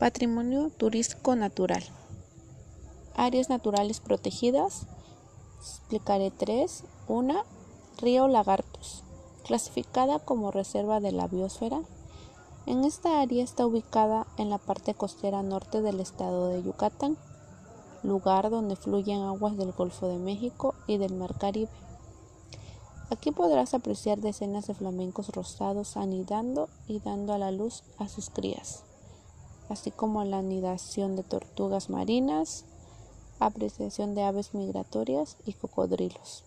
Patrimonio turístico natural. Áreas naturales protegidas. Explicaré tres. Una, Río Lagartos, clasificada como reserva de la biosfera. En esta área está ubicada en la parte costera norte del estado de Yucatán, lugar donde fluyen aguas del Golfo de México y del Mar Caribe. Aquí podrás apreciar decenas de flamencos rosados anidando y dando a la luz a sus crías así como la anidación de tortugas marinas, apreciación de aves migratorias y cocodrilos.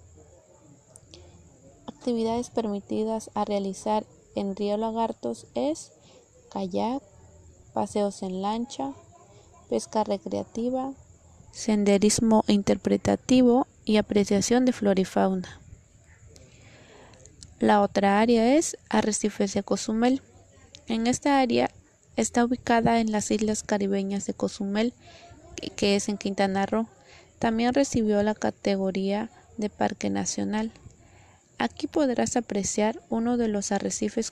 Actividades permitidas a realizar en Río Lagartos es kayak, paseos en lancha, pesca recreativa, senderismo interpretativo y apreciación de flora y fauna. La otra área es Arrecifes de Cozumel. En esta área Está ubicada en las islas caribeñas de Cozumel, que es en Quintana Roo. También recibió la categoría de Parque Nacional. Aquí podrás apreciar uno de los arrecifes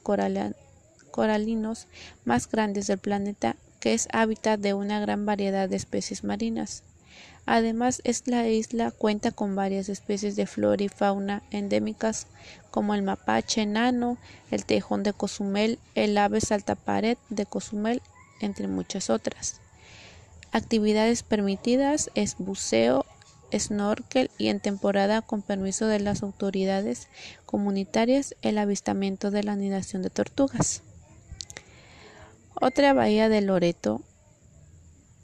coralinos más grandes del planeta, que es hábitat de una gran variedad de especies marinas. Además, la isla cuenta con varias especies de flora y fauna endémicas como el mapache enano, el tejón de Cozumel, el ave saltapared de Cozumel, entre muchas otras. Actividades permitidas es buceo, snorkel y en temporada con permiso de las autoridades comunitarias el avistamiento de la anidación de tortugas. Otra bahía de Loreto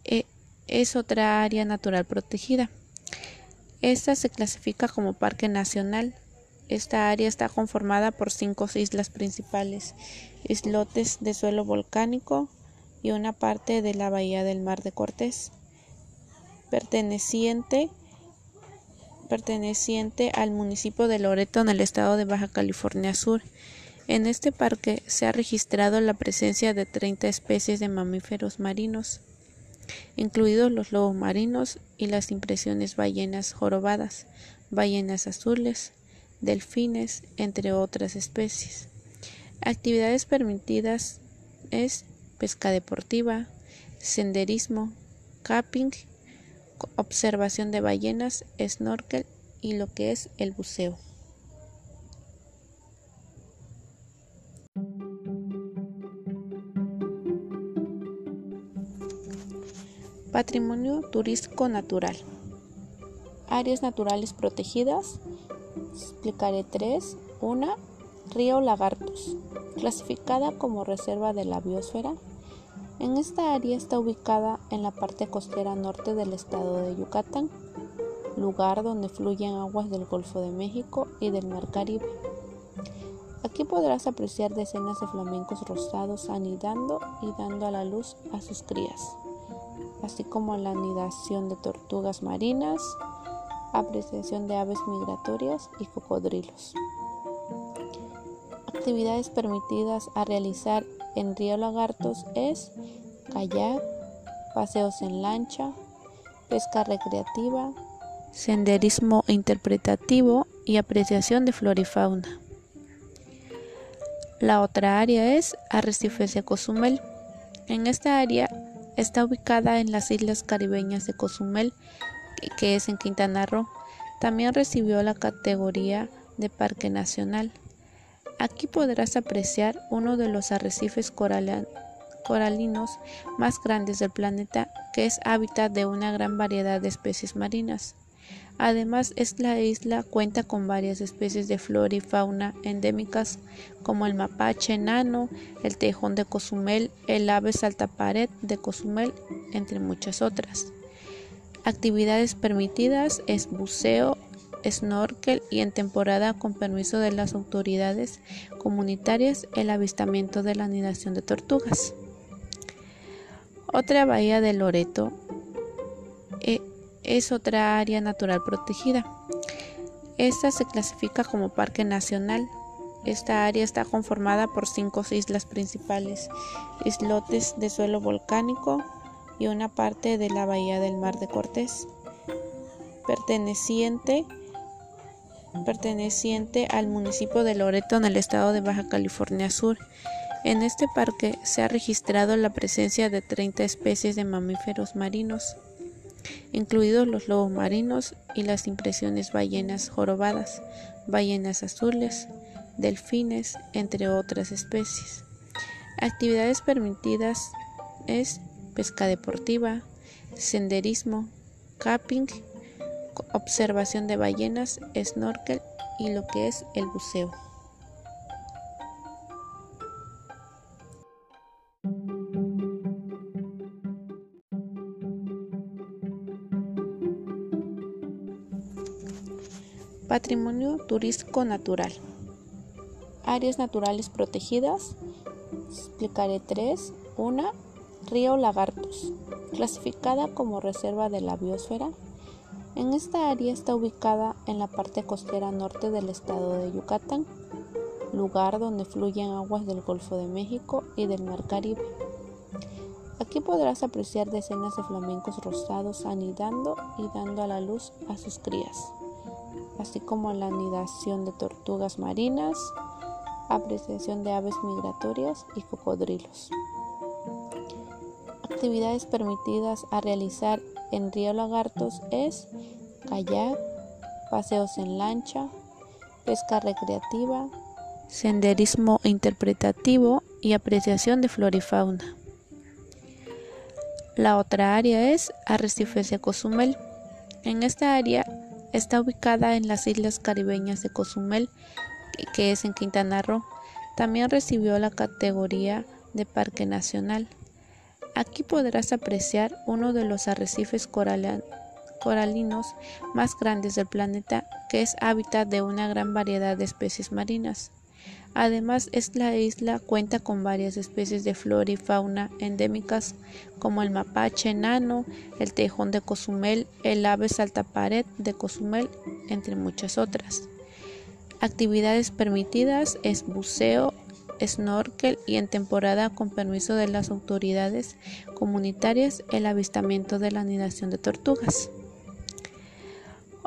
eh, es otra área natural protegida. Esta se clasifica como parque nacional. Esta área está conformada por cinco islas principales, islotes de suelo volcánico y una parte de la bahía del Mar de Cortés, perteneciente, al municipio de Loreto en el estado de Baja California Sur. En este parque se ha registrado la presencia de 30 especies de mamíferos marinos incluidos los lobos marinos y las impresiones ballenas jorobadas, ballenas azules, delfines, entre otras especies. Actividades permitidas es pesca deportiva, senderismo, camping, observación de ballenas, snorkel y lo que es el buceo. Patrimonio turístico natural. Áreas naturales protegidas. Explicaré tres. Una, Río Lagartos, clasificada como reserva de la biosfera. En esta área está ubicada en la parte costera norte del estado de Yucatán, lugar donde fluyen aguas del Golfo de México y del Mar Caribe. Aquí podrás apreciar decenas de flamencos rosados anidando y dando a la luz a sus crías así como la anidación de tortugas marinas, apreciación de aves migratorias y cocodrilos. Actividades permitidas a realizar en Río Lagartos es kayak, paseos en lancha, pesca recreativa, senderismo interpretativo y apreciación de flora y fauna. La otra área es Arrecifes de Cozumel. En esta área Está ubicada en las islas caribeñas de Cozumel, que es en Quintana Roo. También recibió la categoría de Parque Nacional. Aquí podrás apreciar uno de los arrecifes coralinos más grandes del planeta, que es hábitat de una gran variedad de especies marinas. Además, la isla cuenta con varias especies de flora y fauna endémicas como el mapache enano, el tejón de Cozumel, el ave saltapared de Cozumel, entre muchas otras. Actividades permitidas es buceo, snorkel y en temporada con permiso de las autoridades comunitarias el avistamiento de la anidación de tortugas. Otra bahía de Loreto es otra área natural protegida. Esta se clasifica como parque nacional. Esta área está conformada por cinco islas principales, islotes de suelo volcánico y una parte de la bahía del Mar de Cortés, perteneciente, al municipio de Loreto en el estado de Baja California Sur. En este parque se ha registrado la presencia de 30 especies de mamíferos marinos, incluidos los lobos marinos y las impresiones ballenas jorobadas, ballenas azules, delfines, entre otras especies. Actividades permitidas es pesca deportiva, senderismo, camping, observación de ballenas, snorkel y lo que es el buceo. Patrimonio turístico natural. Áreas naturales protegidas. Explicaré tres. Una, Río Lagartos, clasificada como reserva de la biosfera. En esta área está ubicada en la parte costera norte del estado de Yucatán, lugar donde fluyen aguas del Golfo de México y del Mar Caribe. Aquí podrás apreciar decenas de flamencos rosados anidando y dando a la luz a sus crías, así como la anidación de tortugas marinas, apreciación de aves migratorias y cocodrilos. Actividades permitidas a realizar en Río Lagartos es kayak, paseos en lancha, pesca recreativa, senderismo interpretativo y apreciación de flora y fauna. La otra área es Arrecifes de Cozumel. En esta área está ubicada en las islas caribeñas de Cozumel, que es en Quintana Roo. También recibió la categoría de Parque Nacional. Aquí podrás apreciar uno de los arrecifes coralinos más grandes del planeta, que es hábitat de una gran variedad de especies marinas. Además, la isla cuenta con varias especies de flora y fauna endémicas como el mapache enano, el tejón de Cozumel, el ave saltapared de Cozumel, entre muchas otras. Actividades permitidas es buceo, snorkel y en temporada con permiso de las autoridades comunitarias el avistamiento de la anidación de tortugas.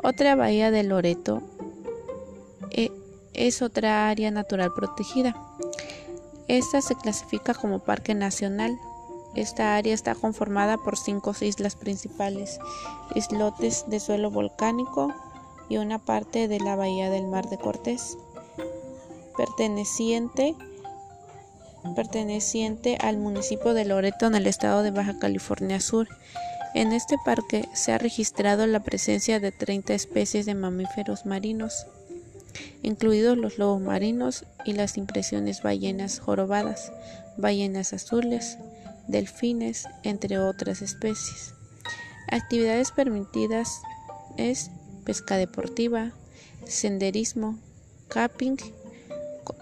Otra bahía de Loreto eh, es otra área natural protegida. Esta se clasifica como parque nacional. Esta área está conformada por cinco islas principales, islotes de suelo volcánico y una parte de la bahía del Mar de Cortés, perteneciente al municipio de Loreto en el estado de Baja California Sur. En este parque se ha registrado la presencia de 30 especies de mamíferos marinos, incluidos los lobos marinos y las impresiones ballenas jorobadas, ballenas azules, delfines, entre otras especies. Actividades permitidas es pesca deportiva, senderismo, camping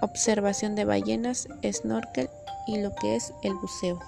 observación de ballenas, snorkel y lo que es el buceo.